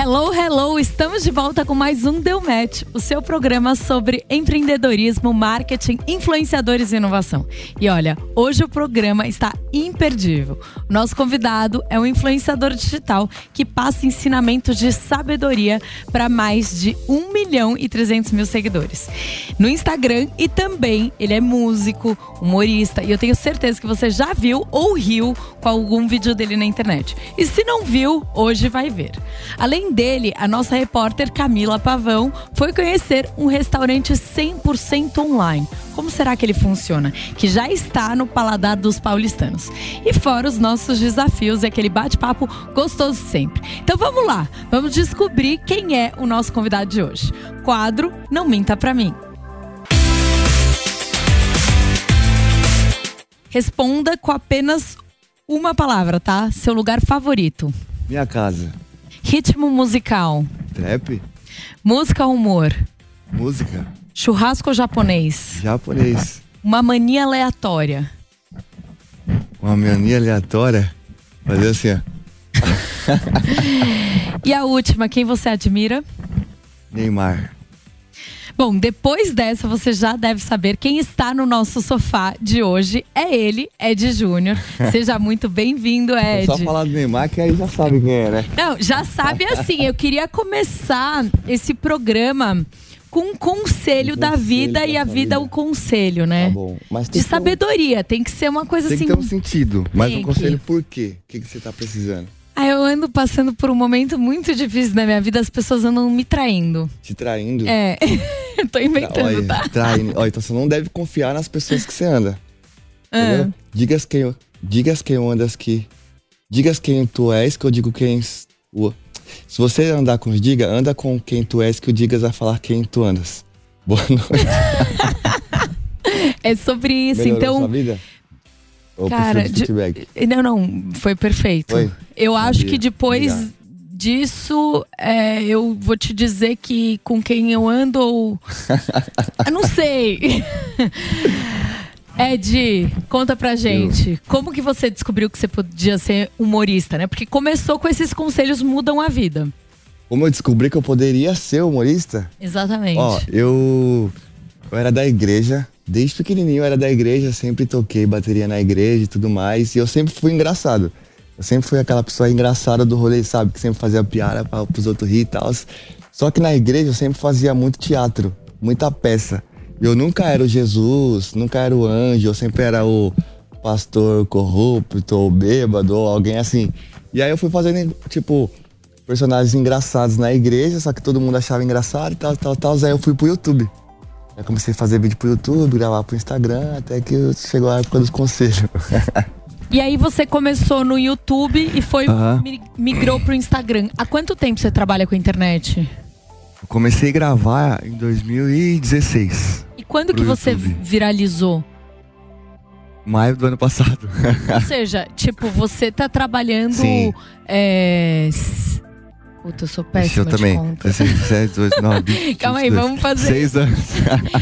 Hello, hello! Estamos de volta com mais um Deu Match, o seu programa sobre empreendedorismo, marketing, influenciadores e inovação. E olha, hoje o programa está imperdível. Nosso convidado é um influenciador digital que passa ensinamentos de sabedoria para mais de 1 milhão e 300 mil seguidores no Instagram e também ele é músico, humorista e eu tenho certeza que você já viu ou riu com algum vídeo dele na internet. E se não viu, hoje vai ver. Além dele, a nossa repórter Camila Pavão foi conhecer um restaurante 100% online. Como será que ele funciona? Que já está no paladar dos paulistanos. E fora os nossos desafios e aquele bate-papo gostoso sempre. Então vamos lá, vamos descobrir quem é o nosso convidado de hoje. Quadro Não Minta Pra Mim. Responda com apenas uma palavra, tá? Seu lugar favorito. Minha casa. Ritmo musical. Trap? Música ou humor. Música? Churrasco ou japonês. Japonês. Uma mania aleatória. Uma mania aleatória? Fazer assim, ó. E a última, quem você admira? Neymar. Bom, depois dessa você já deve saber quem está no nosso sofá de hoje. É ele, Ed Júnior. Seja muito bem-vindo, É Ed. só falar do Neymar que aí já sabe quem é, né? Não, já sabe assim, eu queria começar esse programa com um conselho Um da conselho vida e a vida o conselho, né? Tá bom. Mas De tem um- sabedoria, tem que ser uma coisa Tem assim. que ter um sentido. Mas Tem um conselho que. por quê? O que, que você tá precisando? Ah, eu ando passando por um momento muito difícil na minha vida, as pessoas andam me traindo. Te traindo? É, tô inventando, Olha, tá? Olha, então você não deve confiar nas pessoas que você anda. Ah. Digas quem, digas quem andas que. Digas quem tu és, que eu digo quem. o- Se você andar com os diga, anda com quem tu és, que o digas vai falar quem tu andas. Boa noite. É sobre isso, Melhorou então. sua vida? Ou Cara, de? Não, não, foi perfeito. Foi? Eu acho que depois Obrigado. Disso, é, eu vou te dizer que com quem eu ando eu não sei. Ed, conta pra gente. Como que você descobriu que você podia ser humorista, né? Porque começou com esses conselhos mudam a vida. Como eu descobri que eu poderia ser humorista? Exatamente. Ó, eu, eu era da igreja, desde pequenininho eu era da igreja, sempre toquei bateria na igreja e tudo mais, e eu sempre fui engraçado. Eu sempre fui aquela pessoa engraçada do rolê, sabe? Que sempre fazia piada para os outros rir e tal. Só que na igreja eu sempre fazia muito teatro, muita peça. Eu nunca era o Jesus, nunca era o anjo, eu sempre era o pastor corrupto, ou bêbado, ou alguém assim. E aí eu fui fazendo, tipo, personagens engraçados na igreja, só que todo mundo achava engraçado e tal, tal, tal. Aí eu fui pro YouTube. Aí comecei a fazer vídeo pro YouTube, gravar pro Instagram, até que chegou a época dos conselhos. E aí você começou no YouTube e foi mi- migrou pro Instagram. Há quanto tempo você trabalha com a internet? Eu comecei a gravar em 2016, E quando que você YouTube. viralizou? maio do ano passado. Ou seja, tipo, você tá trabalhando. É... Puta, eu sou péssima eu também. de conta. 16, 18, 19, Calma aí, 22. vamos fazer. Seis anos.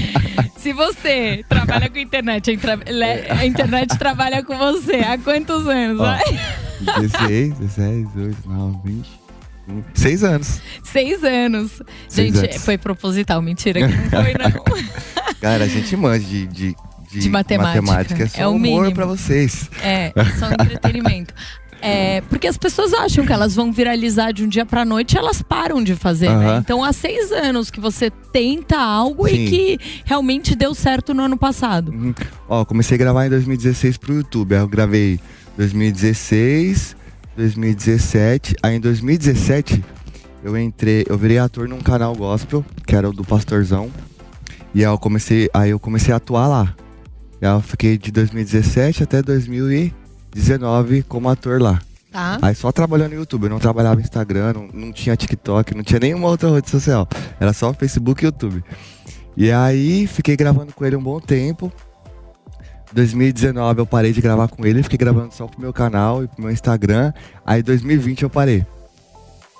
Se você trabalha com internet, a, internet trabalha com você. Há quantos anos? Ó. vai? 16, 17, 18, 19, 20. Seis anos. Seis anos. Seis gente, anos. foi proposital, mentira que não foi, não. Cara, a gente manja de, de, De matemática. É só É o humor mínimo. pra vocês. É, só entretenimento. É, porque as pessoas acham que elas vão viralizar de um dia pra noite e elas param de fazer, né? Então há seis anos que você tenta algo e Sim. que realmente deu certo no ano passado. Uhum. Ó, comecei a gravar em 2016 pro YouTube. Eu gravei 2016, 2017. Aí em 2017 eu entrei, eu virei ator num canal gospel, que era o do Pastorzão. E aí eu comecei, aí eu comecei a atuar lá. E aí eu fiquei de 2017 até 2019 como ator lá. Tá? Aí só trabalhando no YouTube, eu não trabalhava Instagram, não, não tinha TikTok, não tinha nenhuma outra rede social. Era só Facebook e YouTube. E aí fiquei gravando com ele um bom tempo. 2019 eu parei de gravar com ele, fiquei gravando só pro meu canal e pro meu Instagram. Aí 2020 eu parei.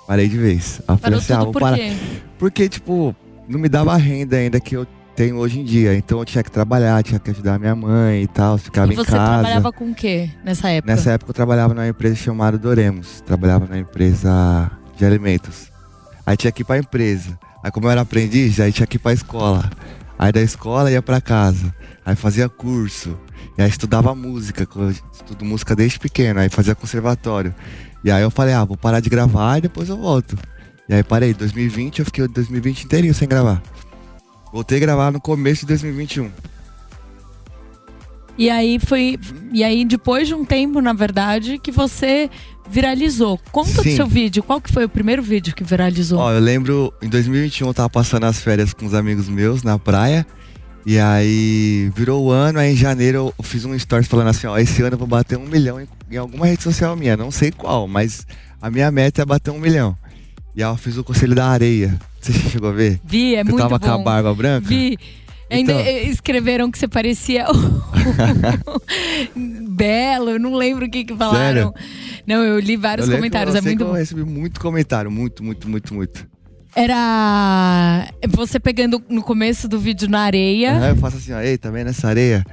Parei de vez. Aí falei assim, ah, vou por parar. quê? Porque, tipo, não me dava renda ainda que eu tenho hoje em dia. Então eu tinha que trabalhar, tinha que ajudar minha mãe e tal, ficava E você em casa. trabalhava com o quê nessa época? Nessa época eu trabalhava numa empresa chamada Doremos. Trabalhava na empresa de alimentos. Aí tinha que ir pra empresa. Aí como eu era aprendiz, aí tinha que ir pra escola. Aí da escola ia pra casa. Aí fazia curso. E aí estudava música, eu estudo música desde pequeno. Aí fazia conservatório. E aí eu falei, ah, vou parar de gravar e depois eu volto. E aí parei, 2020 eu fiquei o 2020 inteirinho sem gravar. Voltei a gravar no começo de 2021. E aí foi. E aí, depois de um tempo, na verdade, que você viralizou. Conta do Sim. seu vídeo. Qual que foi o primeiro vídeo que viralizou? Ó, eu lembro, em 2021 eu tava passando as férias com os amigos meus na praia. E aí virou o ano, aí em janeiro eu fiz um stories falando assim, ó, esse ano eu vou bater um milhão em, em alguma rede social minha, não sei qual, mas a minha meta é bater um milhão. E aí eu fiz o Conselho da Areia. Você chegou a ver? Vi, é eu muito tava bom. com a barba branca? Vi. Ainda Então. eh, escreveram que você parecia belo, eu não lembro o que que falaram. Não, eu li vários Eu comentários, eu é muito. Eu recebi muito comentário, muito, muito, muito, muito. Era você pegando no começo do vídeo na areia. Aí eu faço assim, ó, ei, tá vendo essa areia?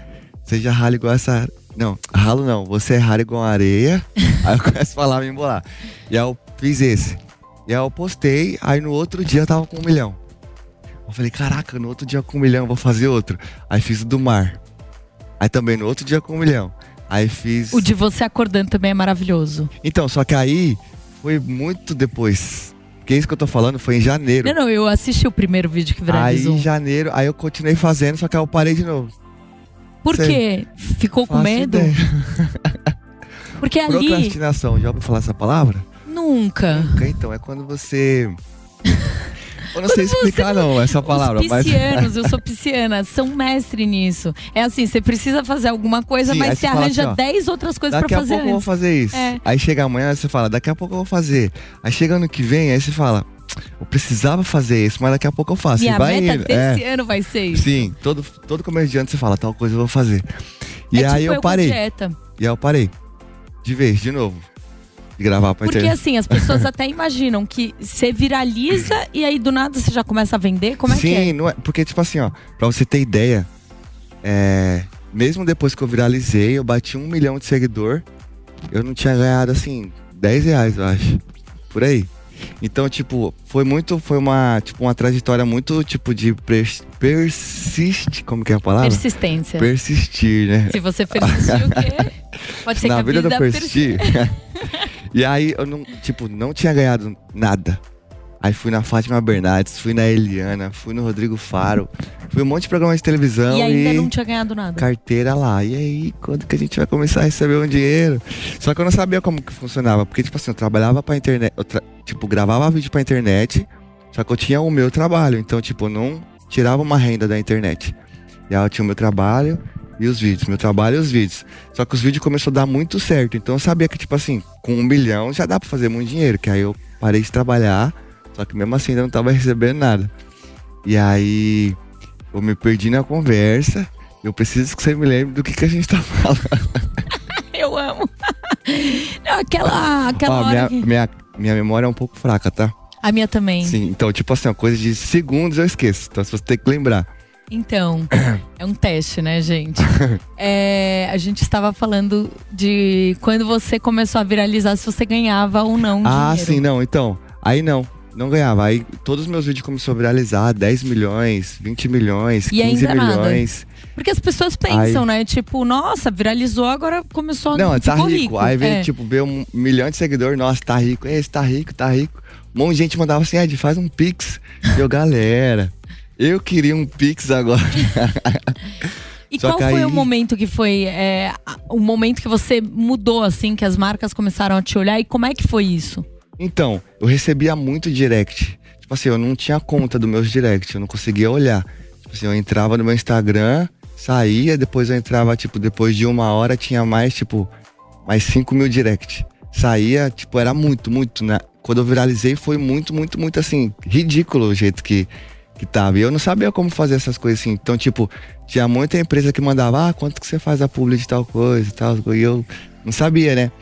Você já rala igual essa. Não, ralo não, você é ralo igual a areia. aí eu começo a falar, me embolar. E aí eu fiz esse. E aí eu postei, aí no outro dia eu tava com um milhão. Eu falei, caraca, no outro dia com um milhão vou fazer outro. Aí fiz o do mar. Aí também no outro dia com um milhão. Aí fiz. O de você acordando também é maravilhoso. Então, só que aí foi muito depois. Porque isso que eu tô falando foi em janeiro. Não, não, eu assisti o primeiro vídeo que Aí viralizou. em janeiro, aí eu continuei fazendo, só que aí eu parei de novo. Por sei. quê? Ficou com medo? Porque ali Procrastinação, já ouviu falar essa palavra? Nunca. Nunca, Então, é quando você. Eu não sei explicar, não, essa palavra, Os mas. piscianos, eu sou pisciana, são mestre nisso. É assim, você precisa fazer alguma coisa, Sim, mas você você arranja assim, ó, 10 outras coisas Daqui pra a fazer pouco eu vou fazer isso. É. Aí chega amanhã, você fala, daqui a pouco eu vou fazer. Aí chega ano que vem, aí você fala, eu precisava fazer isso, mas daqui a pouco eu faço. Minha e vai meta desse É. ano vai ser isso. Sim, todo, todo começo de ano você fala, tal coisa eu vou fazer. E é aí tipo eu parei. E aí eu parei. De vez, de novo. De gravar pra Porque internet. assim, as pessoas até imaginam que você viraliza e aí do nada você já começa a vender. Como é Sim, que é? não é. Porque, tipo assim, ó, pra você ter ideia, é, mesmo depois que eu viralizei, eu bati um milhão de seguidor, eu não tinha ganhado, assim, 10 reais, eu acho. Por aí. Então, tipo, foi muito, foi uma, tipo, uma trajetória muito, tipo, de pers persiste, como que é a palavra? Persistência. Persistir, né? Se você persistir o quê? Pode ser Na que a vida vida do persistir. e aí, eu não, tipo, não tinha ganhado nada. Aí fui na Fátima Bernardes, fui na Eliana, fui no Rodrigo Faro, fui um monte de programa de televisão E ainda e não tinha ganhado nada. carteira lá. E aí, quando que a gente vai começar a receber um dinheiro? Só que eu não sabia como que funcionava, porque tipo assim, eu trabalhava pra internet, eu tra- tipo, gravava vídeo pra internet, só que eu tinha o meu trabalho, então tipo, eu não tirava uma renda da internet. E aí eu tinha o meu trabalho e os vídeos, meu trabalho e os vídeos. Só que os vídeos começou a dar muito certo, então eu sabia que tipo assim, com um milhão já dá pra fazer muito dinheiro, que aí eu parei de trabalhar, só que mesmo assim ainda não tava recebendo nada. E aí eu me perdi na conversa. Eu preciso que você me lembre do que, que a gente tá falando. Eu amo. Não, aquela aquela Ó, hora minha, que... minha, minha memória é um pouco fraca, tá? A minha também. Sim, então, tipo assim, uma coisa de segundos eu esqueço. Então, se você tem que lembrar. Então, é um teste, né, gente? É, a gente estava falando de quando você começou a viralizar, se você ganhava ou não Ah, dinheiro. sim, não. Então, Aí não, não ganhava. Aí todos os meus vídeos começaram a viralizar, 10 milhões, 20 milhões, E 15 ainda nada. milhões. Porque as pessoas pensam, né? Tipo, nossa, viralizou, agora começou a Não, tá ficou rico. Aí vem, É. tipo, ver um milhão de seguidores, nossa, tá rico, esse tá rico, tá rico. Um monte de gente mandava assim, Ed, faz um pix. Eu, galera, eu queria um pix agora. E Só qual foi aí- o momento que foi é, o momento que você mudou, assim, que as marcas começaram a te olhar? E como é que foi isso? Então, eu recebia muito direct. Tipo assim, eu não tinha conta dos meus direct, eu não conseguia olhar. Tipo assim, eu entrava no meu Instagram, saía, depois eu entrava, tipo, depois de uma hora tinha mais, tipo, mais 5 mil direct. Saía, tipo, era muito, muito, né? Quando eu viralizei foi muito, muito, muito assim, ridículo o jeito que, que tava. E eu não sabia como fazer essas coisas assim. Então, tipo, tinha muita empresa que mandava, ah, quanto que você faz a publi de tal coisa e tal. E eu não sabia, né?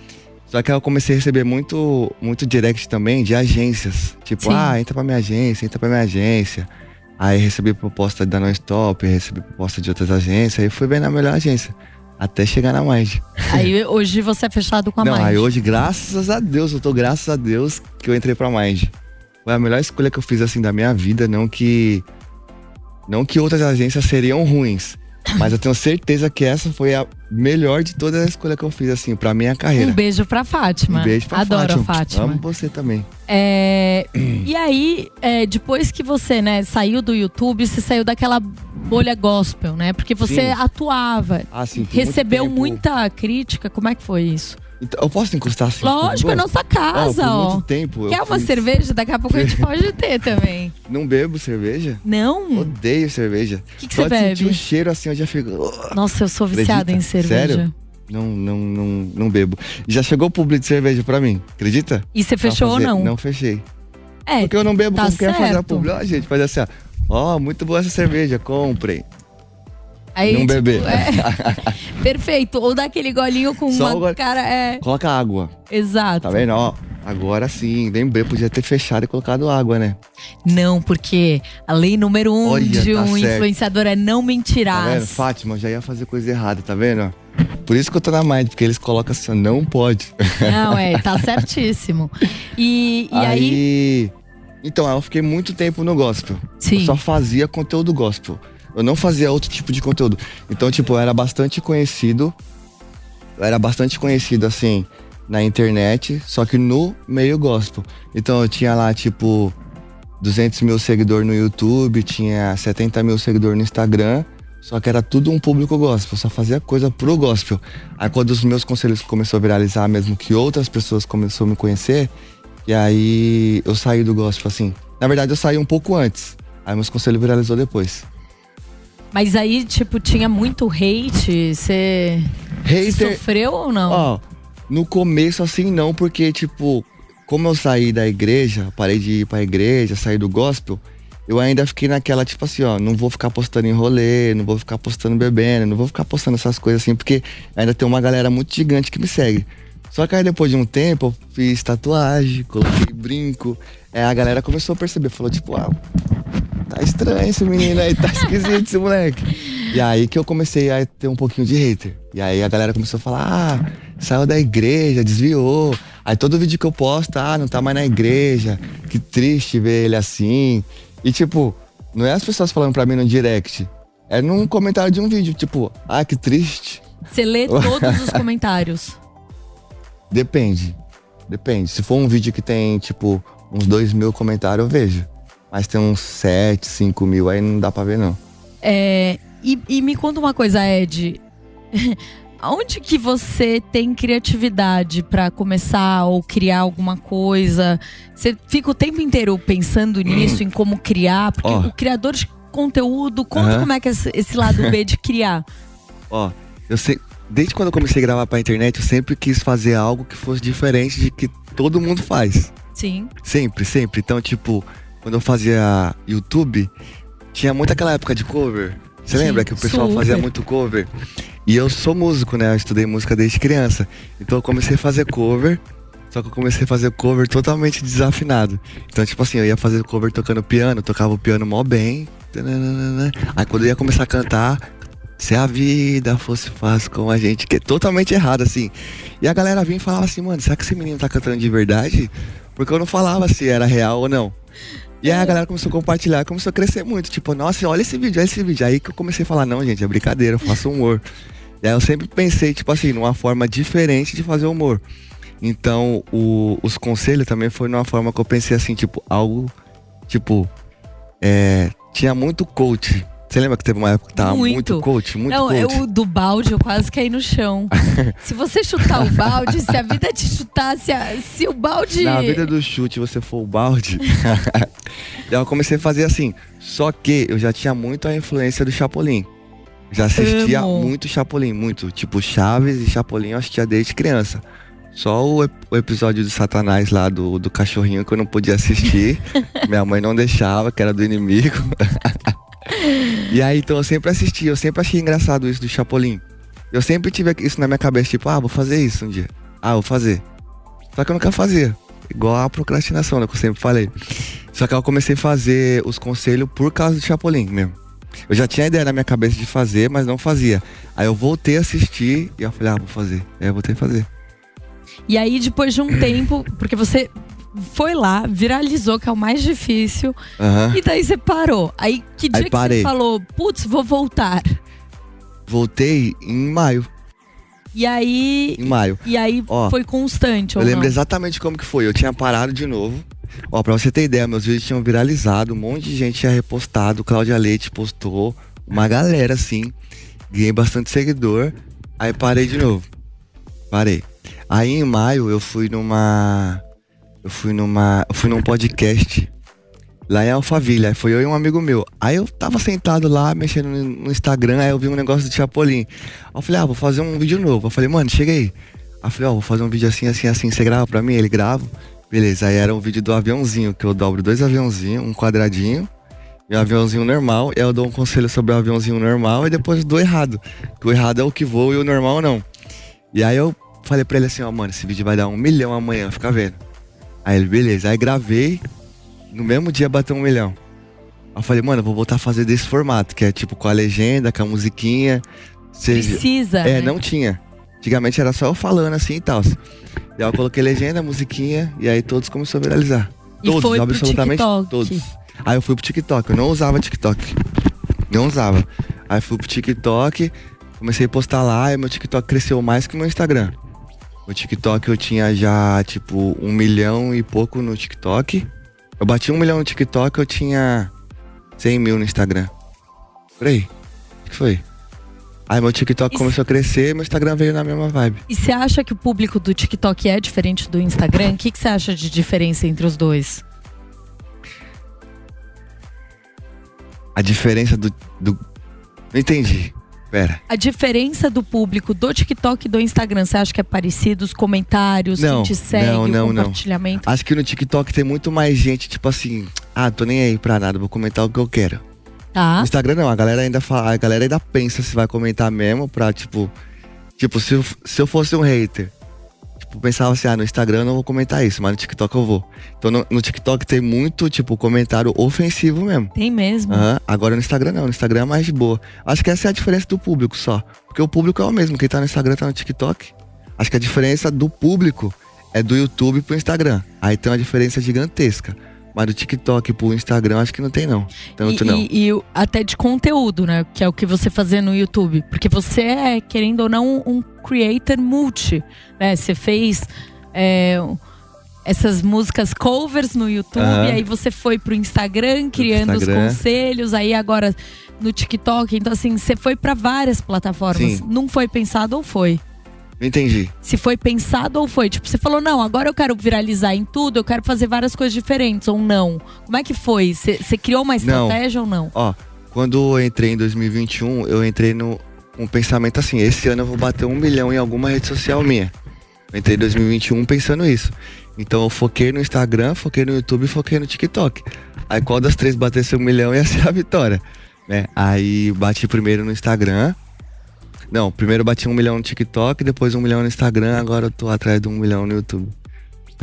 Só que eu comecei a receber muito, muito direct também de agências. Tipo, Sim. ah, entra pra minha agência, entra pra minha agência. Aí recebi proposta da Non-Stop, recebi proposta de outras agências, aí fui bem na melhor agência. Até chegar na Mind. Aí hoje você é fechado com a Não, Mind. aí hoje, graças a Deus, eu tô graças a Deus que eu entrei pra Mind. Foi a melhor escolha que eu fiz assim da minha vida, não que. Não que outras agências seriam ruins. Mas eu tenho certeza que essa foi a melhor de todas as escolhas que eu fiz, assim, pra minha carreira. Um beijo pra Fátima. Um beijo pra Adoro Fátima. a Fátima. Amo você também. É, e aí, é, depois que você né, saiu do YouTube, você saiu daquela bolha gospel, né? Porque você Sim. atuava. Ah, sim, Recebeu muita crítica. Como é que foi isso? Então, eu posso encostar assim? Lógico, é nossa casa, Ó, ó. muito tempo. Quer uma cerveja? Daqui a pouco a gente pode ter também. Não bebo cerveja? Não? Odeio cerveja. O que, que Só você de sentir o bebe? cheiro assim, eu já fico. Nossa, eu sou viciada Acredita? em cerveja. Sério? Não, não, não, não bebo. Já chegou o publi de cerveja pra mim, acredita? E você fechou ou não? Não fechei. É, Porque eu não bebo tá como quer fazer a publi. Ó, gente, fazer assim, ó. Ó, muito boa essa cerveja, comprem. Aí, não tipo, beber. é. Perfeito. Ou dá aquele golinho com Só uma gole- cara. É, Coloca água. exato. Tá vendo? Ó, agora sim. Lembrei, podia ter fechado e colocado água, né? Não, porque a lei número um Olha, de tá um certo. influenciador é não Tá mentirás. vendo? Fátima, eu já ia fazer coisa errada, tá vendo? Por isso que eu tô na Mind, porque eles colocam assim, não pode. Não, é, tá certíssimo. E, e aí, Então, eu fiquei muito tempo no gospel. Sim. Eu só fazia conteúdo gospel. Eu não fazia outro tipo de conteúdo. Então, tipo, eu era bastante conhecido. Eu era bastante conhecido, assim, na internet, só que no meio gospel. Então, eu tinha lá, tipo, 200 mil seguidores no YouTube, tinha 70 mil seguidores no Instagram. Só que era tudo um público gospel, só fazia coisa pro gospel. Aí quando os meus conselhos começaram a viralizar, mesmo que outras pessoas começaram a me conhecer, e aí eu saí do gospel, assim. Na verdade, eu saí um pouco antes. Aí meus conselhos viralizou depois. Mas aí, tipo, tinha muito hate. Você Hater, sofreu ou não? ó, no começo assim não, porque tipo, como eu saí da igreja, parei de ir pra igreja, saí do gospel, eu ainda fiquei naquela, tipo assim, ó, não vou ficar postando em rolê, não vou ficar postando bebendo, não vou ficar postando essas coisas assim, porque ainda tem uma galera muito gigante que me segue. Só que aí depois de um tempo, eu fiz tatuagem, coloquei brinco, aí a galera começou a perceber, falou tipo, ah, tá estranho esse menino aí, tá esquisito esse moleque. E aí que eu comecei a ter um pouquinho de hater. E aí a galera começou a falar, ah, saiu da igreja, desviou. Aí todo vídeo que eu posto, ah, não tá mais na igreja, que triste ver ele assim. E tipo, não é as pessoas falando pra mim no direct, é num comentário de um vídeo, tipo, ah, que triste. Você lê todos os comentários. Depende. Depende. Se for um vídeo que tem, tipo, uns dois mil comentários, eu vejo. Mas tem uns sete, cinco mil, aí não dá pra ver, não. É, e, e me conta uma coisa, Ed. Onde que você tem criatividade pra começar ou criar alguma coisa? Você fica o tempo inteiro pensando nisso, em como criar? Porque Ó. o criador de conteúdo, conta como é que é esse, esse lado B de criar. Ó, eu sei. Desde quando eu comecei a gravar pra internet, eu sempre quis fazer algo que fosse diferente de que todo mundo faz. Sim. Sempre, sempre. Então, tipo, quando eu fazia YouTube, tinha muito aquela época de cover. Você Sim, lembra que o pessoal super. fazia muito cover? E eu sou músico, né? Eu estudei música desde criança. Então eu comecei a fazer cover. Só que eu comecei a fazer cover totalmente desafinado. Então, tipo assim, eu ia fazer cover tocando piano, tocava o piano mó bem. Aí quando eu ia começar a cantar, se a vida fosse fácil com a gente, que é totalmente errado, assim. E a galera vinha e falava assim, mano, será que esse menino tá cantando de verdade? Porque eu não falava se era real ou não. E aí a galera começou a compartilhar, começou a crescer muito. Tipo, nossa, olha esse vídeo, olha esse vídeo. Aí que eu comecei a falar, não, gente, é brincadeira, eu faço humor. E aí eu sempre pensei, tipo assim, numa forma diferente de fazer humor. Então, o, os conselhos também foi numa forma que eu pensei assim, tipo, algo, tipo, é, tinha muito coach. Você lembra que teve uma época que tava muito, muito coach, muito Não, coach? eu do balde eu quase caí no chão. se você chutar o balde, se a vida te chutar, se, a, se o balde. Na vida do chute você for o balde. Daí eu comecei a fazer assim. Só que eu já tinha muito a influência do Chapolin. Já assistia Amo. muito Chapolin, muito. Tipo, Chaves e Chapolin eu assistia desde criança. Só o, o episódio do Satanás lá do, do cachorrinho que eu não podia assistir. Minha mãe não deixava, que era do inimigo. E aí, então eu sempre assisti, eu sempre achei engraçado isso do Chapolin. Eu sempre tive isso na minha cabeça, tipo, ah, vou fazer isso um dia. Ah, vou fazer. Só que eu nunca fazia. Igual a procrastinação, né, que eu sempre falei. Só que eu comecei a fazer os conselhos por causa do Chapolin mesmo. Eu já tinha ideia na minha cabeça de fazer, mas não fazia. Aí eu voltei a assistir e eu falei, ah, vou fazer. Aí eu voltei a fazer. E aí, depois de um tempo, porque você foi lá, viralizou, que é o mais difícil, Aham. e daí você parou. Aí, que dia Aí que você falou, putz, vou voltar? Voltei em maio. E aí. Em maio. E aí Ó, foi constante, Eu lembro não? exatamente como que foi. Eu tinha parado de novo. Ó, pra você ter ideia, meus vídeos tinham viralizado, um monte de gente tinha repostado, Cláudia Leite postou, uma galera assim. Ganhei bastante seguidor. Aí parei de novo. Parei. Aí em maio eu fui numa. Eu fui numa. Eu fui num podcast lá em Alphaville. Aí foi eu e um amigo meu. Aí eu tava sentado lá, mexendo no Instagram, aí eu vi um negócio do Chapolin. Aí eu falei, ah, vou fazer um vídeo novo. Eu falei, mano, chega aí. Aí eu falei, ó, vou fazer um vídeo assim, assim, assim. Você grava pra mim? Ele grava. Beleza, aí era um vídeo do aviãozinho, que eu dobro dois aviãozinhos, um quadradinho e um aviãozinho normal. E aí eu dou um conselho sobre o aviãozinho normal e depois dou errado. Que o errado é o que voa e o normal não. E aí eu falei pra ele assim, ó, mano, esse vídeo vai dar um milhão amanhã, fica vendo. Aí ele, beleza. Aí gravei, no mesmo dia bateu um milhão. Aí eu falei, mano, eu vou voltar a fazer desse formato, que é tipo com a legenda, com a musiquinha. Seja, Precisa. é, né? não tinha. Antigamente era só eu falando assim e tal. E aí eu coloquei legenda, musiquinha, e aí todos começaram a viralizar. E todos, foi absolutamente TikTok. todos. Aí eu fui pro TikTok, eu não usava TikTok. Não usava. Aí fui pro TikTok, comecei a postar lá, e meu TikTok cresceu mais que o meu Instagram. O TikTok eu tinha já, tipo, um milhão e pouco no TikTok. Eu bati um milhão no TikTok, eu tinha 100 mil no Instagram. Por aí. O que foi? Aí meu TikTok Isso- começou a crescer e meu Instagram veio na mesma vibe. E você acha que o público do TikTok é diferente do Instagram? O que, que você acha de diferença entre os dois? A diferença do. do... Não entendi. Pera. A diferença do público do TikTok e do Instagram, você acha que é parecido? Os comentários, Não, quem te segue, não, não, o não. compartilhamento? Acho que no TikTok tem muito mais gente, tipo assim, ah, tô nem aí pra nada, vou comentar o que eu quero. Tá. No Instagram não, a galera ainda fala, a galera ainda pensa se vai comentar mesmo pra, tipo. Tipo, se eu, se eu fosse um hater, pensava assim, ah, no Instagram eu não vou comentar isso, mas no TikTok eu vou. Então no, no TikTok tem muito, tipo, comentário ofensivo mesmo. Tem mesmo. Aham. Agora no Instagram não, no Instagram é mais de boa. Acho que essa é a diferença do público só. Porque o público é o mesmo, quem tá no Instagram tá no TikTok. Acho que a diferença do público é do YouTube pro Instagram. Aí tem uma diferença gigantesca. Mas do TikTok pro Instagram acho que não tem não. Tanto e, não. e- e até de conteúdo, né? Que é o que você fazia no YouTube. Porque você é, querendo ou não, um creator multi. Né? Você fez é, essas músicas covers no YouTube, Aham. aí você foi pro Instagram criando Instagram. os conselhos, aí agora no TikTok. Então, assim, você foi pra várias plataformas. Sim. Não foi pensado ou foi? Não entendi. Se foi pensado ou foi? Tipo, você falou, não, agora eu quero viralizar em tudo, eu quero fazer várias coisas diferentes, ou não? Como é que foi? Você criou uma Não. estratégia ou não? Ó, quando eu entrei em 2021, eu entrei no um pensamento assim, esse ano eu vou bater um milhão em alguma rede social minha. Eu entrei em 2021 pensando isso. Então eu foquei no Instagram, foquei no YouTube e foquei no TikTok. Aí qual das três batesse um milhão ia ser a vitória. Né? Aí bati primeiro no Instagram. Não, primeiro bati um milhão no TikTok, depois um milhão no Instagram, agora eu tô atrás de um milhão no YouTube.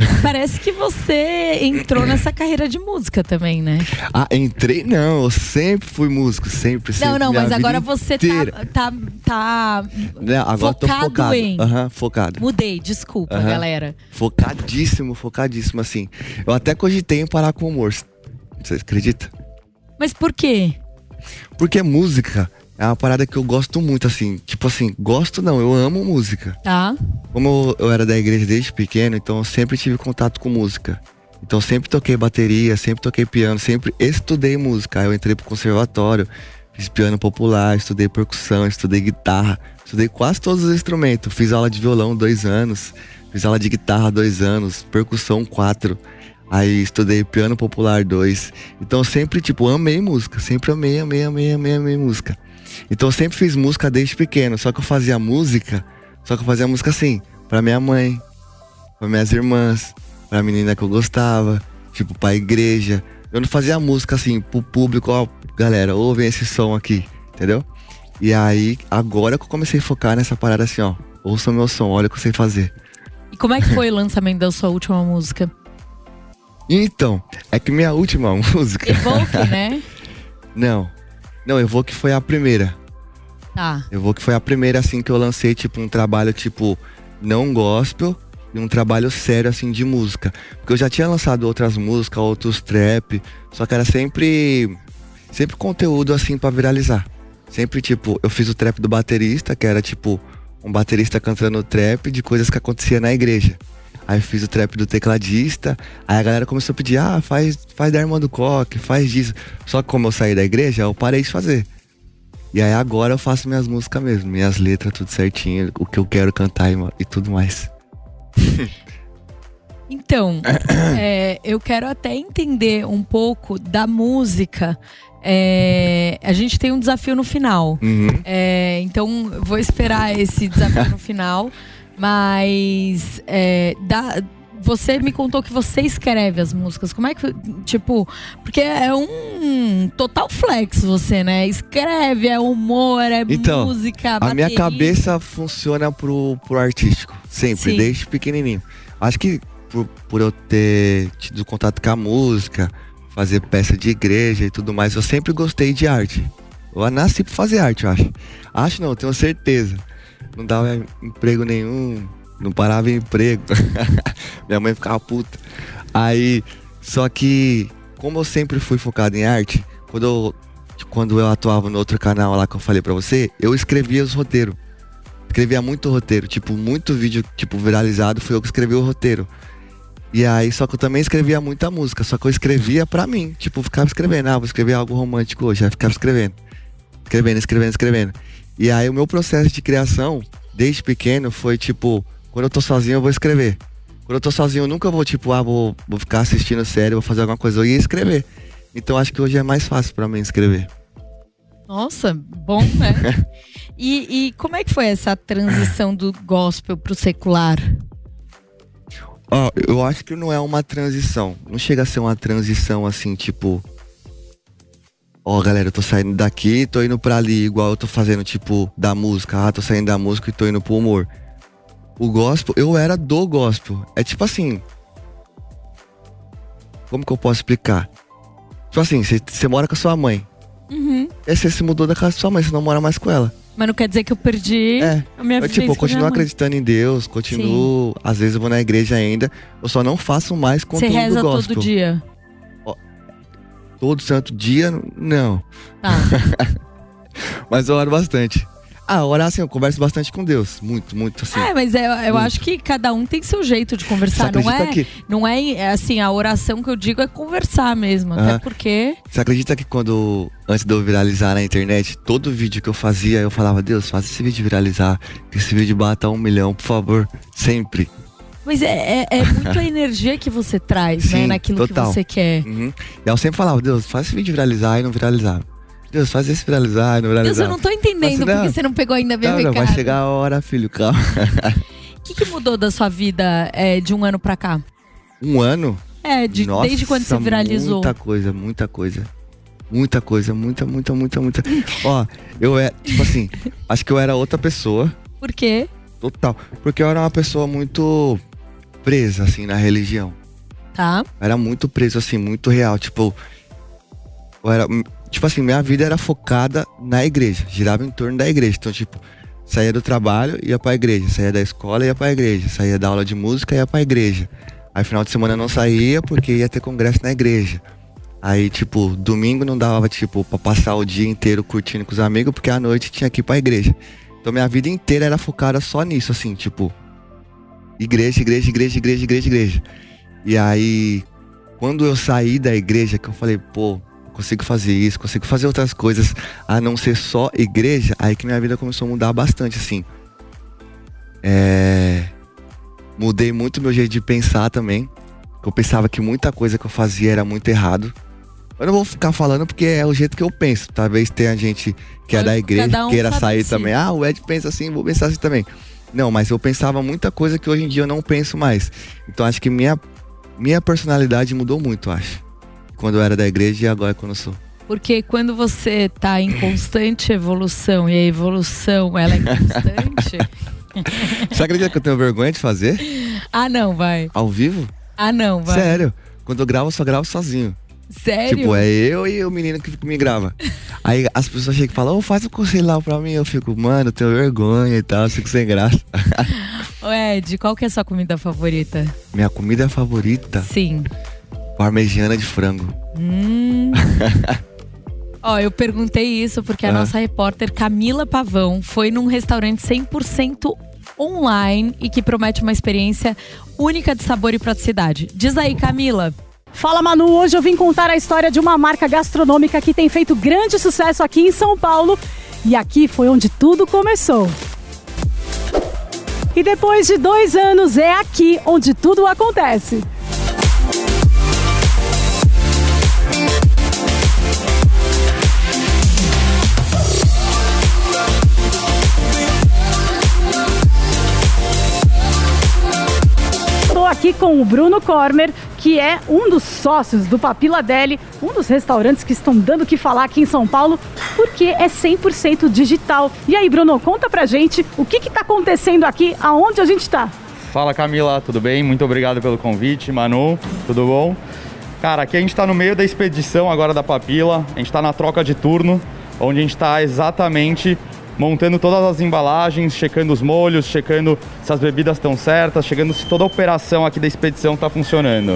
Parece que você entrou nessa carreira de música também, né? Ah, entrei não, eu sempre fui músico, sempre, sempre. Não, não, mas agora você tá, inteira. tá, tá Não, agora tô focado focado. em- Aham, focado. Mudei, desculpa, Aham. galera. Focadíssimo, focadíssimo, assim. Eu até cogitei em parar com o humor. Você acredita? Mas por quê? Porque música é uma parada que eu gosto muito, assim. Tipo assim, gosto não, eu amo música. Tá? Como eu, era da igreja desde pequeno, então eu sempre tive contato com música. Então sempre toquei bateria, sempre toquei piano, sempre estudei música. Aí eu entrei pro conservatório, fiz piano popular, estudei percussão, estudei guitarra, estudei quase todos os instrumentos. Fiz aula de violão dois anos, fiz aula de guitarra dois anos, percussão quatro. Aí estudei piano popular dois. Então sempre, tipo, amei música. Sempre amei, amei, amei, amei, amei música. Então eu sempre fiz música desde pequeno. Só que eu fazia música, só que eu fazia música assim, pra minha mãe, pra minhas irmãs, pra menina que eu gostava, tipo, pra igreja. Eu não fazia música assim, pro público, ó, galera, ouvem esse som aqui, entendeu? E aí, agora que eu comecei a focar nessa parada assim, ó, ouçam meu som, olha o que eu sei fazer. E como é que foi o lançamento da sua última música? Então, é que minha última música. Evoque, né? Não. Não, Evoque foi a primeira. Tá. Evoque foi a primeira, assim, que eu lancei, tipo, um trabalho, tipo, não gospel e um trabalho sério, assim, de música. Porque eu já tinha lançado outras músicas, outros trap, só que era sempre. Sempre conteúdo, assim, pra viralizar. Sempre, tipo, eu fiz o trap do baterista, que era, tipo, um baterista cantando trap de coisas que acontecia na igreja. Aí eu fiz o trap do tecladista, aí a galera começou a pedir, ah, faz, faz da irmã do coque, faz disso. Só que como eu saí da igreja, eu parei de fazer. E aí agora eu faço minhas músicas mesmo, minhas letras, tudo certinho, o que eu quero cantar e, e tudo mais. Então, é, eu quero até entender um pouco da música. É, a gente tem um desafio no final. Uhum. É, então, vou esperar esse desafio no final. Mas é, dá- você me contou que você escreve as músicas. Como é que. Tipo, porque é um total flex você, né? Escreve, é humor, é Então, música. A minha cabeça funciona pro, pro artístico, sempre, Sim. desde pequenininho. Acho que por, por eu ter tido contato com a música, fazer peça de igreja e tudo mais, eu sempre gostei de arte. Eu nasci pra fazer arte, eu acho. Acho não, eu tenho certeza. Não dava emprego nenhum, não parava em emprego. Minha mãe ficava puta. Aí, só que, como eu sempre fui focado em arte, quando eu, quando eu atuava no outro canal lá que eu falei pra você, eu escrevia os roteiros. Escrevia muito roteiro, tipo, muito vídeo, tipo, viralizado, foi eu que escrevi o roteiro. E aí, só que eu também escrevia muita música, só que eu escrevia pra mim. Tipo, ficava escrevendo, ah, vou escrever algo romântico hoje, aí ficava escrevendo. Escrevendo, escrevendo, escrevendo. E aí o meu processo de criação, desde pequeno, foi tipo, quando eu tô sozinho eu vou escrever. Quando eu tô sozinho eu nunca vou, tipo, ah, vou, vou ficar assistindo série, vou fazer alguma coisa. Eu ia escrever. Então acho que hoje é mais fácil pra mim escrever. Nossa, bom, né? e, e como é que foi essa transição do gospel pro secular? Ó, eu acho que não é uma transição. Não chega a ser uma transição assim, tipo. Ó, galera, eu tô saindo daqui, tô indo pra ali, igual eu tô fazendo, tipo, da música. Ah, tô saindo da música e tô indo pro humor. O gospel, eu era do gospel. É tipo assim. Como que eu posso explicar? Tipo assim, você- você mora com a sua mãe. Uhum. Aí você se mudou da casa da sua mãe, você não mora mais com ela. Mas não quer dizer que eu perdi É. a minha Eu, vivência tipo, eu continuo acreditando em Deus, continuo. Às vezes eu vou na igreja ainda. Eu só não faço mais Você conteúdo reza gospel. todo dia. Todo santo dia, não. Tá. Mas eu oro bastante. Ah, orar assim, eu converso bastante com Deus. Muito, muito assim. É, mas eu, eu acho que cada um tem seu jeito de conversar. Não é, que. não é é assim, a oração que eu digo é conversar mesmo. Até porque. Você acredita que quando. Antes de eu viralizar na internet, todo vídeo que eu fazia, eu falava, Deus, faz esse vídeo viralizar. Que esse vídeo bata um milhão, por favor. Sempre. Mas é, é, é muito a energia que você traz, né? Sim, Naquilo total. que você quer. Uhum. E eu sempre falava, Deus, faz esse vídeo viralizar e não viralizar. Deus, faz esse viralizar e não Deus, viralizar. eu não tô entendendo Mas não. porque você não pegou ainda meu Não, não, recado. vai chegar a hora, filho, calma. O que, que mudou da sua vida é, de um ano pra cá? Um ano? É, de- Nossa, desde quando você viralizou. Muita coisa, muita coisa. Muita coisa, muita, muita, muita, muita. Ó, eu é, tipo assim, acho que eu era outra pessoa, Por quê? total. Porque eu era uma pessoa muito. Presa, assim, na religião. Tá. Era muito preso, assim, muito real. Tipo, eu era, tipo assim, minha vida era focada na igreja, girava em torno da igreja. Então, tipo, saía do trabalho, ia pra igreja, saía da escola, ia pra igreja, saía da aula de música, ia pra igreja. Aí final de semana eu não saía porque ia ter congresso na igreja. Aí, tipo, domingo não dava, tipo, pra passar o dia inteiro curtindo com os amigos, porque à noite tinha que ir pra igreja. Então minha vida inteira era focada só nisso, assim, tipo, igreja, igreja, igreja, igreja, igreja, igreja. E aí, quando eu saí da igreja, que eu falei, pô, consigo fazer isso, consigo fazer outras coisas, a não ser só igreja, aí que minha vida começou a mudar bastante, assim. É... Mudei muito meu jeito de pensar também. Eu pensava que muita coisa que eu fazia era muito errado. Eu não vou ficar falando porque é o jeito que eu penso. Talvez tenha gente que é da igreja um queira sair também. Ah, o Ed pensa assim, vou pensar assim também. Não, mas eu pensava muita coisa que hoje em dia eu não penso mais. Então acho que minha, minha personalidade mudou muito, acho. Quando eu era da igreja e agora quando eu sou. Porque quando você está em constante evolução e a evolução ela é constante. você acredita que eu tenho vergonha de fazer? Ah, não, vai. Ao vivo? Ah, não, vai. Sério. Quando eu gravo, eu só gravo sozinho. Sério? Tipo, é eu e o menino que me grava. Aí as pessoas chegam e falam, oh, faz o um conselho lá pra mim. Eu fico, mano, eu tenho vergonha e tal, fico sem graça. Ô Ed, qual que é a sua comida favorita? Minha comida favorita? Sim. Parmegiana de frango. Hum. Ó, eu perguntei isso porque a ah. nossa repórter Camila Pavão foi num restaurante 100% online e que promete uma experiência única de sabor e praticidade. Diz aí, Camila. Fala Manu, hoje eu vim contar a história de uma marca gastronômica que tem feito grande sucesso aqui em São Paulo e aqui foi onde tudo começou. E depois de dois anos é aqui onde tudo acontece. Aqui com o Bruno Cormer, que é um dos sócios do Papila Deli, um dos restaurantes que estão dando o que falar aqui em São Paulo, porque é 100% digital. E aí, Bruno, conta pra gente o que está acontecendo aqui, aonde a gente está. Fala Camila, tudo bem? Muito obrigado pelo convite. Manu, tudo bom? Cara, aqui a gente está no meio da expedição agora da Papila, a gente está na troca de turno, onde a gente está exatamente montando todas as embalagens, checando os molhos, checando se as bebidas estão certas, chegando se toda a operação aqui da expedição está funcionando.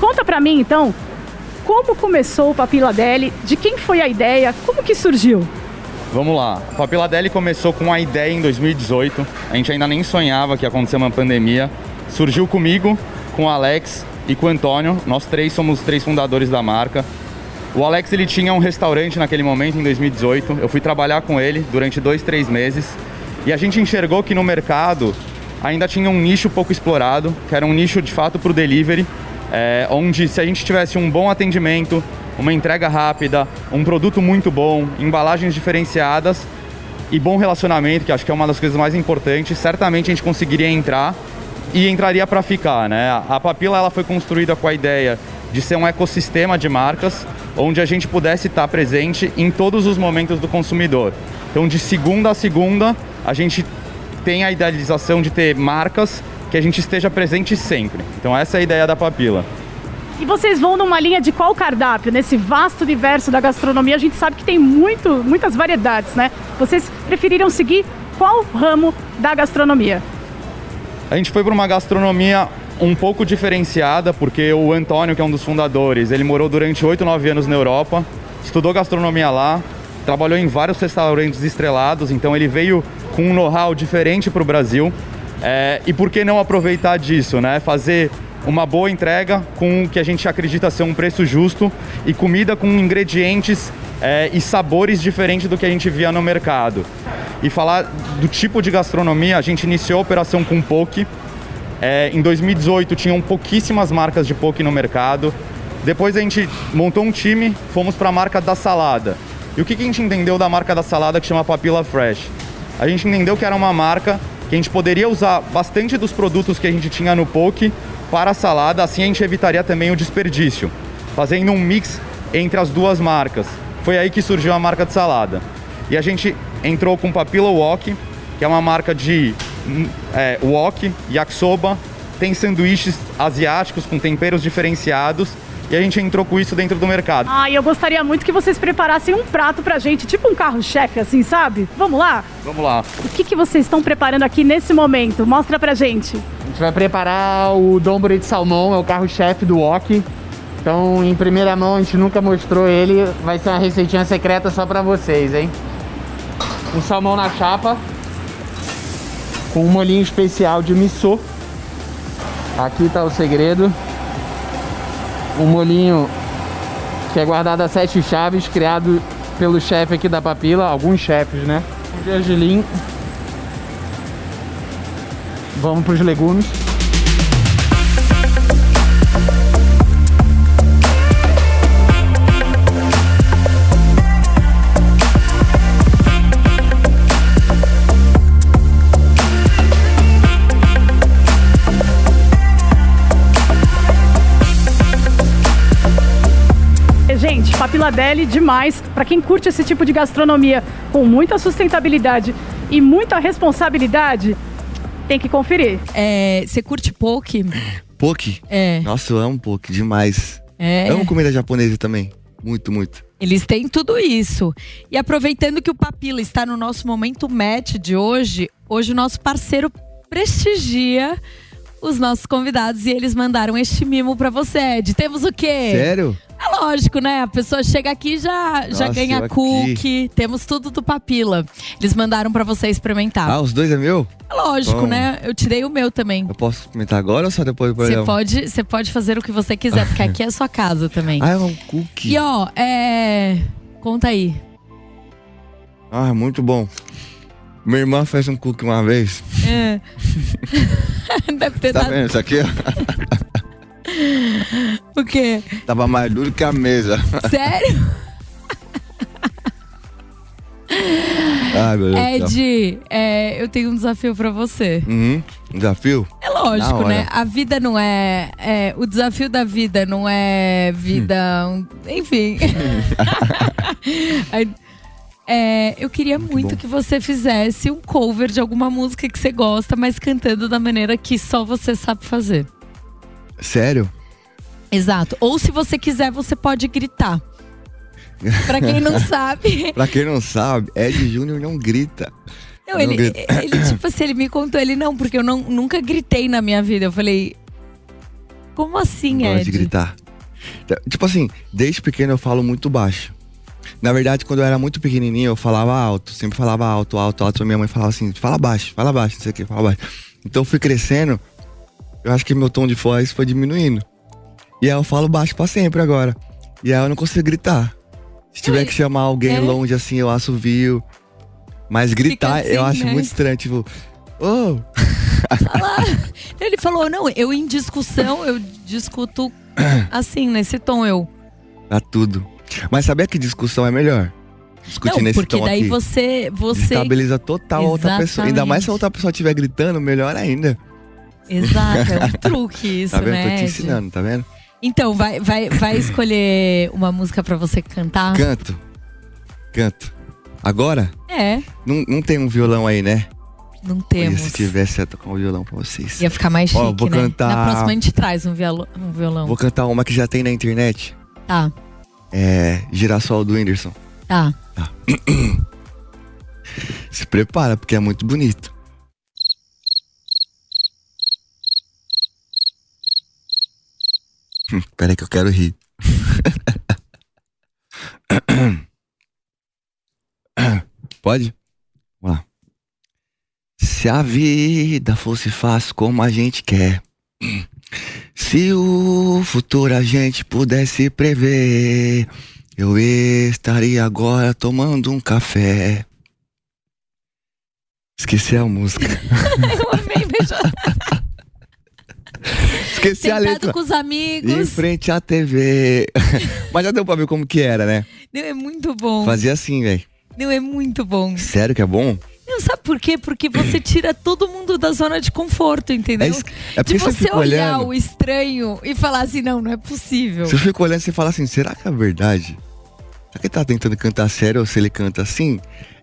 Conta para mim então, como começou o Papiladelli, de quem foi a ideia, como que surgiu? Vamos lá. O Papiladelli começou com a ideia em 2018. A gente ainda nem sonhava que ia acontecer uma pandemia surgiu comigo, com o Alex e com o Antônio. Nós três somos os três fundadores da marca. O Alex ele tinha um restaurante naquele momento, em 2018. Eu fui trabalhar com ele durante dois, três meses. E a gente enxergou que no mercado ainda tinha um nicho pouco explorado, que era um nicho de fato para o delivery, é, onde se a gente tivesse um bom atendimento, uma entrega rápida, um produto muito bom, embalagens diferenciadas e bom relacionamento, que acho que é uma das coisas mais importantes, certamente a gente conseguiria entrar e entraria para ficar, né? A Papila ela foi construída com a ideia de ser um ecossistema de marcas onde a gente pudesse estar presente em todos os momentos do consumidor. Então, de segunda a segunda, a gente tem a idealização de ter marcas que a gente esteja presente sempre. Então, essa é a ideia da Papila. E vocês vão numa linha de qual cardápio? Nesse vasto universo da gastronomia, a gente sabe que tem muito, muitas variedades, né? Vocês preferiram seguir qual ramo da gastronomia? A gente foi para uma gastronomia um pouco diferenciada, porque o Antônio, que é um dos fundadores, ele morou durante 8, 9 anos na Europa, estudou gastronomia lá, trabalhou em vários restaurantes estrelados, então ele veio com um know-how diferente para o Brasil. É, e por que não aproveitar disso, né? Fazer uma boa entrega com o que a gente acredita ser um preço justo e comida com ingredientes é, e sabores diferentes do que a gente via no mercado e falar do tipo de gastronomia, a gente iniciou a operação com poke. É, em 2018 tinham pouquíssimas marcas de poke no mercado. Depois a gente montou um time, fomos para a marca da salada. E o que, que a gente entendeu da marca da salada que chama Papila Fresh? A gente entendeu que era uma marca que a gente poderia usar bastante dos produtos que a gente tinha no poke para a salada, assim a gente evitaria também o desperdício, fazendo um mix entre as duas marcas. Foi aí que surgiu a marca de salada. E a gente entrou com Papilla Wok, que é uma marca de hum, é, wok, yakisoba, tem sanduíches asiáticos com temperos diferenciados e a gente entrou com isso dentro do mercado. Ah, e eu gostaria muito que vocês preparassem um prato pra gente, tipo um carro-chefe, assim, sabe? Vamos lá? Vamos lá. O que, que vocês estão preparando aqui nesse momento? Mostra pra gente. A gente vai preparar o domburi de salmão, é o carro-chefe do wok. Então, em primeira mão, a gente nunca mostrou ele. Vai ser uma receitinha secreta só pra vocês, hein? Um salmão na chapa. Com um molhinho especial de miso. Aqui tá o segredo. Um molhinho que é guardado a sete chaves, criado pelo chefe aqui da Papila, alguns chefes, né? Um gergelim. Vamos pros legumes. Demais. Pra quem curte esse tipo de gastronomia com muita sustentabilidade e muita responsabilidade, tem que conferir. É, você curte poke? Poke? É. Nossa, eu amo poke demais. É. Amo comida japonesa também. Muito, muito. Eles têm tudo isso. E aproveitando que o Papila está no nosso momento match de hoje, hoje o nosso parceiro prestigia os nossos convidados e eles mandaram este mimo pra você, Ed. Temos o quê? Sério? É lógico, né? A pessoa chega aqui já, já Nossa, ganha eu cookie. aqui. Temos tudo do Papila. Eles mandaram pra você experimentar. Ah, os dois é meu? É lógico, bom. né? Eu tirei o meu também. Eu posso experimentar agora ou só depois do Você programa? pode, você pode fazer o que você quiser, porque aqui é a sua casa também. Ah, é um cookie. E ó, é. Conta aí. Ah, muito bom. Minha irmã fez um cookie uma vez. É. Deve ter Tá dado. vendo isso aqui? O quê? Tava mais duro que a mesa. Sério? Ai, meu Deus. Ed, é, eu tenho um desafio pra você. Uhum. Desafio? É lógico, né? A vida não é, é- O desafio da vida não é vida. um- Enfim. É, eu queria muito bom. que você fizesse um cover de alguma música que você gosta, mas cantando da maneira que só você sabe fazer. Sério? Exato. Ou se você quiser, você pode gritar. Pra quem não sabe. Pra quem não sabe, Ed Júnior não grita. Não, Não ele, grita. ele, tipo assim, ele me contou, ele não, porque eu não, nunca gritei na minha vida. Eu falei, como assim, Não Ed? de gritar. Tipo assim, desde pequeno eu falo muito baixo. Na verdade, quando eu era muito pequenininho, eu falava alto. Sempre falava alto, alto, alto. Minha mãe falava assim, fala baixo, fala baixo, não sei o que, fala baixo. Então eu fui crescendo, eu acho que meu tom de voz foi diminuindo. E aí eu falo baixo pra sempre agora. E aí eu não consigo gritar. Se tiver que chamar alguém é. longe assim, eu assovio. Mas gritar, assim, eu acho né? muito estranho. Tipo, oh. Ele falou, não, eu em discussão, eu discuto assim, nesse tom, eu. dá tudo. Mas sabia que discussão é melhor? Discutir Não, nesse porque daí aqui. você, você... Destabiliza total a outra pessoa. Ainda mais se a outra pessoa estiver gritando, melhor ainda. Exato, é um truque isso, tá vendo? né, Tô te Ed? ensinando, tá vendo? Então, vai, vai, vai escolher uma música pra você cantar? Canto. Canto. Agora, É, não, não tem um violão aí, né? não Olha, temos. se tivesse, ia tocar um violão pra vocês. Ia ficar mais chique, Ó, vou né? cantar- Na próxima a gente traz um, violo- um violão. Vou cantar uma que já tem na internet. Tá, É Girassol do Whindersson. tá. Se prepara, porque é muito bonito. Hum, Pera aí que eu quero rir. Pode? Vamos lá. Se a vida fosse fácil como a gente quer. Se o futuro a gente pudesse prever, eu estaria agora tomando um café. Esqueci a música. Eu amei beijar. Esqueci a Sentado letra. com os Em amigos. frente à TV. Mas já deu pra ver como que era, né? Não, é muito bom. Fazia assim, velho. Não, é muito bom. Sério que é bom? Não sabe por quê? Porque você tira todo mundo da zona de conforto, entendeu? É isso- é de você você fica olhar olhando. o estranho e falar assim, não, não é possível. Eu fico olhando, você fala assim, será que é verdade? Será que ele tá tentando cantar sério ou se ele canta assim?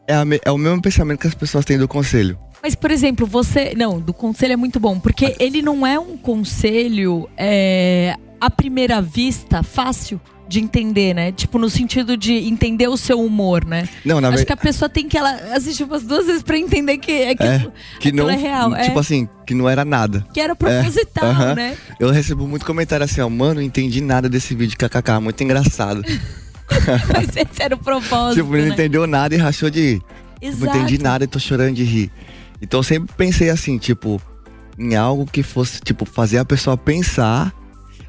É, a é o mesmo pensamento que as pessoas têm do conselho. Mas, por exemplo, você. Não, do conselho é muito bom, porque ele não é um conselho é, à primeira vista fácil de entender, né? Tipo, no sentido de entender o seu humor, né? Não, na Acho verdade. que a pessoa tem que ela assistir umas duas vezes pra entender que, é que, É, que não, é real. tipo é, assim, que não era nada. que era proposital, aham. né? Eu recebo muito comentário assim, ó, mano, não entendi nada desse vídeo, kkk, muito engraçado. Mas esse era o propósito. tipo, ele né? não entendeu nada e rachou de rir. Exato. Não entendi nada e tô chorando de rir. Então eu sempre pensei assim, tipo, em algo que fosse, tipo, fazer a pessoa pensar.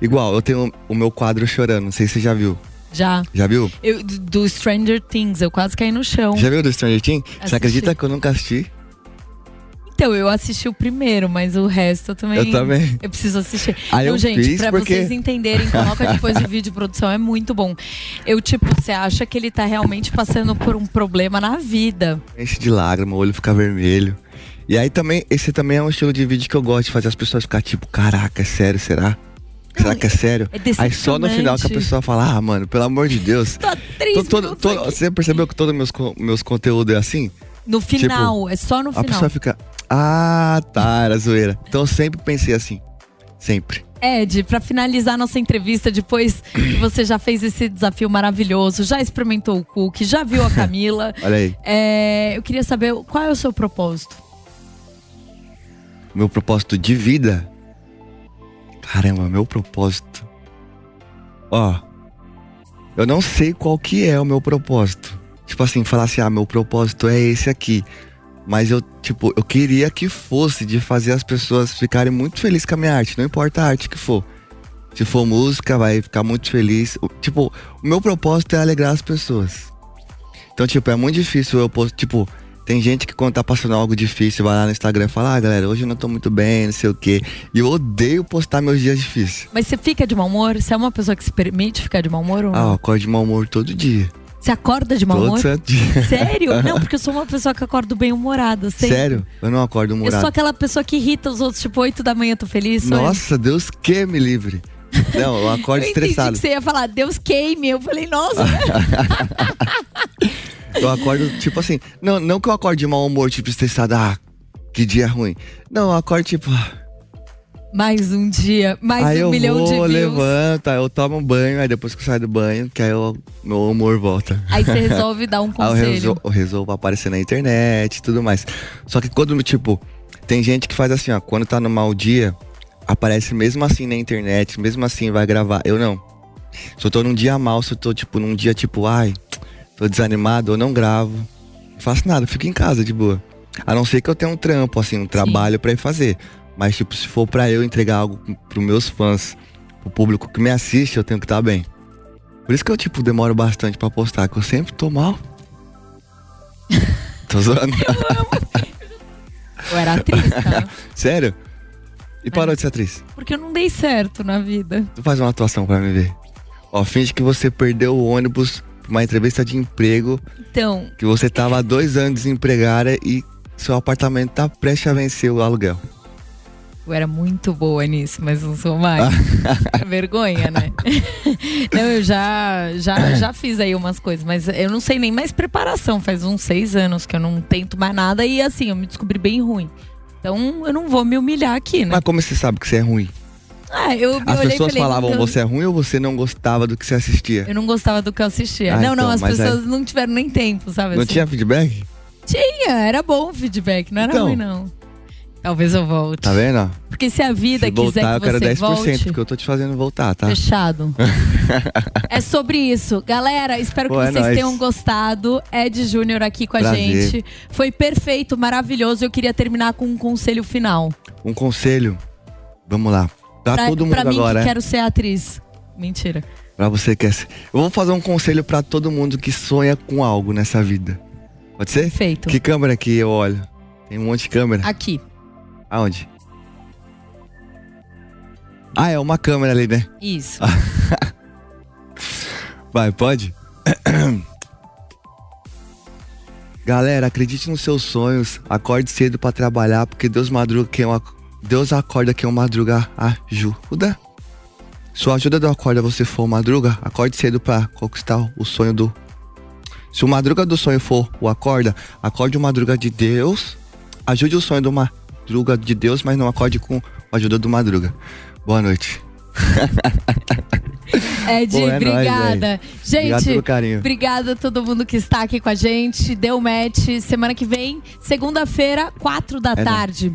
Igual, eu tenho o meu quadro chorando, não sei se você já viu. Já. Já viu? Eu, do Stranger Things, eu quase caí no chão. Já viu do Stranger Things? Assisti. Você acredita que eu nunca assisti? Então, eu assisti o primeiro, mas o resto eu também. Eu também. Eu preciso assistir. Aí Não, eu gente, pra porque- vocês entenderem, coloca depois o vídeo de produção, é muito bom. Eu, tipo, você acha que ele tá realmente passando por um problema na vida. Enche de lágrima, o olho fica vermelho. E aí também, esse também é um estilo de vídeo que eu gosto de fazer as pessoas ficar tipo, caraca, é sério, será? Será que é sério? É aí só no final que a pessoa fala, ah, mano, pelo amor de Deus. Tô três todo- você percebeu que todos meus, meus conteúdos é assim? No final, é só no A final. pessoa fica, ah, tá, era zoeira. Então eu sempre pensei assim. Sempre. Ed, pra finalizar nossa entrevista, depois que você já fez esse desafio maravilhoso, já experimentou o cookie, já viu a Camila, Olha aí. é, eu queria saber qual é o seu propósito. Meu propósito de vida. Caramba, meu propósito. Ó. Eu não sei qual que é o meu propósito. Tipo assim, falar assim, ah, meu propósito é esse aqui. Mas eu, tipo, eu queria que fosse de fazer as pessoas ficarem muito felizes com a minha arte. Não importa a arte que for. Se for música, vai ficar muito feliz. Tipo, o meu propósito é alegrar as pessoas. Então, tipo, é muito difícil eu tipo, tem gente que quando tá passando algo difícil, vai lá no Instagram e fala, ah, galera, hoje eu não tô muito bem, não sei o quê. E eu odeio postar meus dias difíceis. Mas você fica de mau humor? Você é uma pessoa que se permite ficar de mau humor ou Ah, não? eu acordo de mau humor todo dia. Você acorda de mau todo humor? santo dia. Sério? Não, porque eu sou uma pessoa que acordo bem humorada. sempre. Sério? Eu não acordo Eu humorado. sou aquela pessoa que irrita os outros, tipo, 8 da manhã eu tô feliz. eu. Nossa, Deus que me livre. Não, eu acordo eu entendi estressado. que você ia falar, Deus queime. Eu falei, nossa? Eu acordo, tipo assim, não, não que eu acorde de mau humor, tipo, estressado, ah, que dia ruim. Não, eu acordo tipo, ah, mais um dia, mais aí um milhão vou, de views. levanto, aí eu tomo um banho, aí depois que eu saio do banho, que aí eu, meu humor volta. Aí você resolve dar um Aí eu conselho. resolvo, eu resolvo aparecer na internet e tudo mais. Só que quando, tipo, tem gente que faz assim, ó, quando tá no mau dia, aparece mesmo assim na internet, mesmo assim vai gravar. Eu não. Se eu tô num dia mal, se eu tô, tipo, num dia, tipo, ai, tô desanimado, eu não gravo. Não faço nada, fico em casa de boa. A não ser que eu tenha um trampo, assim, um trabalho pra ir fazer. Mas, tipo, se for pra eu entregar algo pros meus fãs, pro público que me assiste, eu tenho que estar bem. Por isso que eu, tipo, demoro bastante pra postar, que eu sempre tô mal. tô zoando. Eu era atriz, tá? Sério? E parou de ser atriz? Porque eu não dei certo na vida. Tu faz uma atuação pra me ver. Ó, finge que você perdeu o ônibus uma entrevista de emprego, Então, que você tava há dois anos desempregada e seu apartamento tá prestes a vencer o aluguel. eu era muito boa nisso, mas não sou mais. Vergonha, né? não, eu já, já, já fiz aí umas coisas, mas eu não sei nem mais preparação. Faz uns seis anos que eu não tento mais nada e assim, eu me descobri bem ruim. Então eu não vou me humilhar aqui, né? Mas como você sabe que você é ruim? Ah, eu As pessoas falei, falavam eu, você é ruim ou você não gostava do que você assistia? eu não gostava do que eu assistia. Ah, não, não, então, as mas aí- pessoas não tiveram nem tempo, sabe? Não assim? tinha feedback? Tinha, era bom o feedback, não era Então. ruim, não. Talvez eu volte. Tá vendo? Porque se a vida Se quiser voltar, eu que quero você 10%, volte, porque eu tô te fazendo voltar, tá? fechado. é sobre isso. Galera, espero que é vocês nóis. tenham gostado. Ed Júnior aqui com a Prazer. gente. Foi perfeito, maravilhoso. Eu queria terminar com um conselho final. Um conselho. Vamos lá. Pra, todo mundo pra mim agora, que é? quero ser atriz. Mentira. Pra você que é. Eu vou fazer um conselho pra todo mundo que sonha com algo nessa vida. Pode ser? Perfeito. Que câmera que eu olho? Tem um monte de câmera. Aqui. Aonde? Ah, é uma câmera ali, né? Isso. Vai, pode? Galera, acredite nos seus sonhos. Acorde cedo pra trabalhar, porque Deus madruga quem Deus acorda quem é madruga ajuda. Sua ajuda do acorda você for madruga, acorde cedo pra conquistar o sonho do. Se o madruga do sonho for o acorda, acorde o madruga de Deus. Ajude o sonho do madruga de Deus, mas não acorde com a ajuda do madruga. Boa noite. Ed, Pô, é obrigada. nóis, gente, obrigada a todo mundo que está aqui com a gente. Deu match. Semana que vem, segunda-feira, quatro da É tarde.